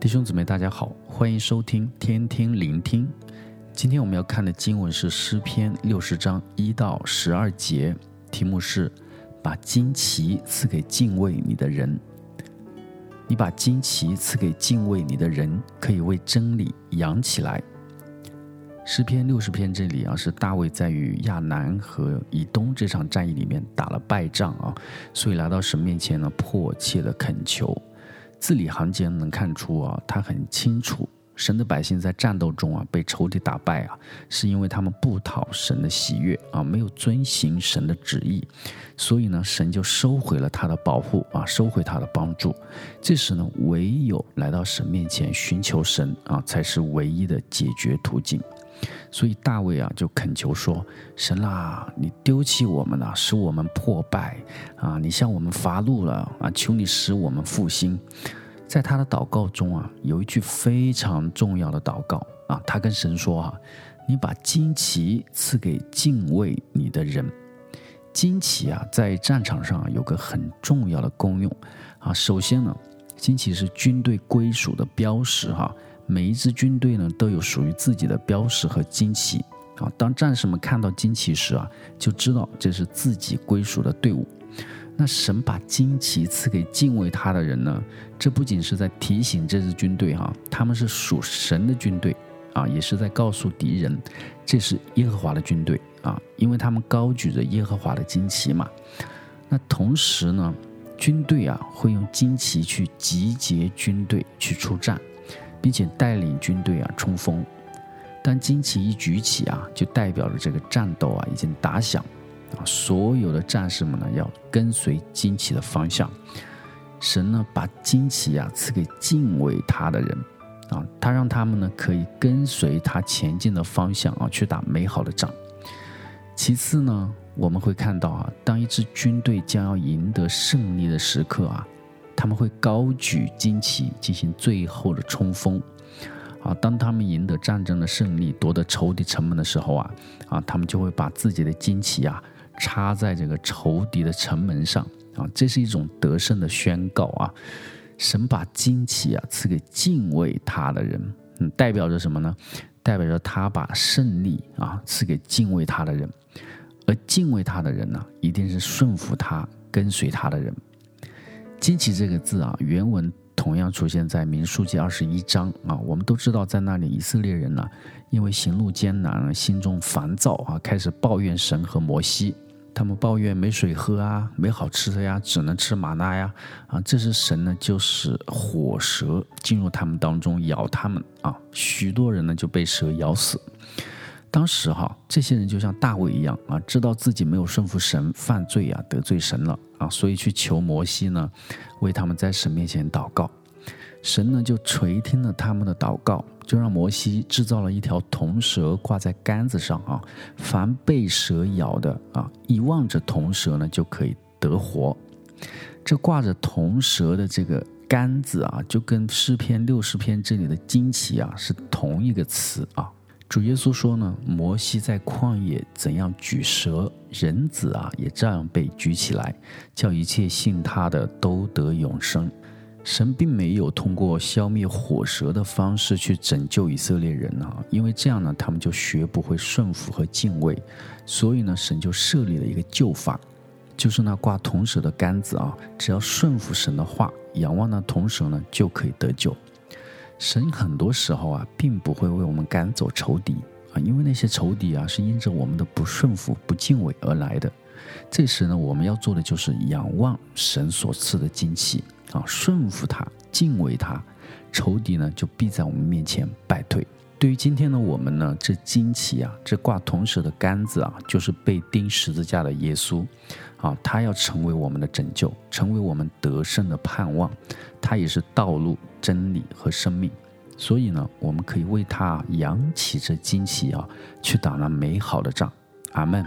弟兄姊妹，大家好，欢迎收听天天聆听。今天我们要看的经文是诗篇六十章一到十二节，题目是“把旌旗赐给敬畏你的人”。你把旌旗赐给敬畏你的人，可以为真理扬起来。诗篇六十篇这里啊，是大卫在与亚南和以东这场战役里面打了败仗啊，所以来到神面前呢，迫切的恳求。字里行间能看出啊，他很清楚，神的百姓在战斗中啊被仇敌打败啊，是因为他们不讨神的喜悦啊，没有遵行神的旨意，所以呢，神就收回了他的保护啊，收回他的帮助。这时呢，唯有来到神面前寻求神啊，才是唯一的解决途径。所以大卫啊，就恳求说：“神啊，你丢弃我们了，使我们破败啊！你向我们发怒了啊！求你使我们复兴。”在他的祷告中啊，有一句非常重要的祷告啊，他跟神说：“啊，你把旌旗赐给敬畏你的人。旌旗啊，在战场上有个很重要的功用啊。首先呢，旌旗是军队归属的标识哈。”每一支军队呢，都有属于自己的标识和旌旗啊。当战士们看到旌旗时啊，就知道这是自己归属的队伍。那神把旌旗赐给敬畏他的人呢，这不仅是在提醒这支军队哈，他们是属神的军队啊，也是在告诉敌人，这是耶和华的军队啊，因为他们高举着耶和华的旌旗嘛。那同时呢，军队啊会用旌旗去集结军队去出战。并且带领军队啊冲锋，当旌旗一举起啊，就代表着这个战斗啊已经打响啊，所有的战士们呢要跟随旌旗的方向。神呢把旌旗啊赐给敬畏他的人啊，他让他们呢可以跟随他前进的方向啊去打美好的仗。其次呢，我们会看到啊，当一支军队将要赢得胜利的时刻啊。他们会高举旌旗进行最后的冲锋，啊，当他们赢得战争的胜利，夺得仇敌城门的时候啊，啊，他们就会把自己的旌旗啊插在这个仇敌的城门上，啊，这是一种得胜的宣告啊。神把旌旗啊赐给敬畏他的人，嗯，代表着什么呢？代表着他把胜利啊赐给敬畏他的人，而敬畏他的人呢，一定是顺服他、跟随他的人。惊奇这个字啊，原文同样出现在民数记二十一章啊。我们都知道，在那里以色列人呢、因为行路艰难，心中烦躁啊，开始抱怨神和摩西。他们抱怨没水喝啊，没好吃的呀，只能吃玛纳呀啊。这时神呢，就使火蛇进入他们当中咬他们啊，许多人呢就被蛇咬死。当时哈，这些人就像大卫一样啊，知道自己没有顺服神，犯罪啊，得罪神了啊，所以去求摩西呢，为他们在神面前祷告。神呢就垂听了他们的祷告，就让摩西制造了一条铜蛇挂在杆子上啊，凡被蛇咬的啊，一望着铜蛇呢就可以得活。这挂着铜蛇的这个杆子啊，就跟诗篇六十篇这里的旌旗啊是同一个词啊。主耶稣说呢，摩西在旷野怎样举蛇，人子啊也照样被举起来，叫一切信他的都得永生。神并没有通过消灭火蛇的方式去拯救以色列人啊，因为这样呢，他们就学不会顺服和敬畏，所以呢，神就设立了一个救法，就是那挂铜蛇的杆子啊，只要顺服神的话，仰望那铜蛇呢，就可以得救。神很多时候啊，并不会为我们赶走仇敌啊，因为那些仇敌啊，是因着我们的不顺服、不敬畏而来的。这时呢，我们要做的就是仰望神所赐的旌旗啊，顺服他、敬畏他，仇敌呢就必在我们面前败退。对于今天的我们呢，这旌旗啊，这挂铜蛇的杆子啊，就是被钉十字架的耶稣啊，他要成为我们的拯救，成为我们得胜的盼望，他也是道路。真理和生命，所以呢，我们可以为他扬起这旌旗啊，去打那美好的仗。阿门。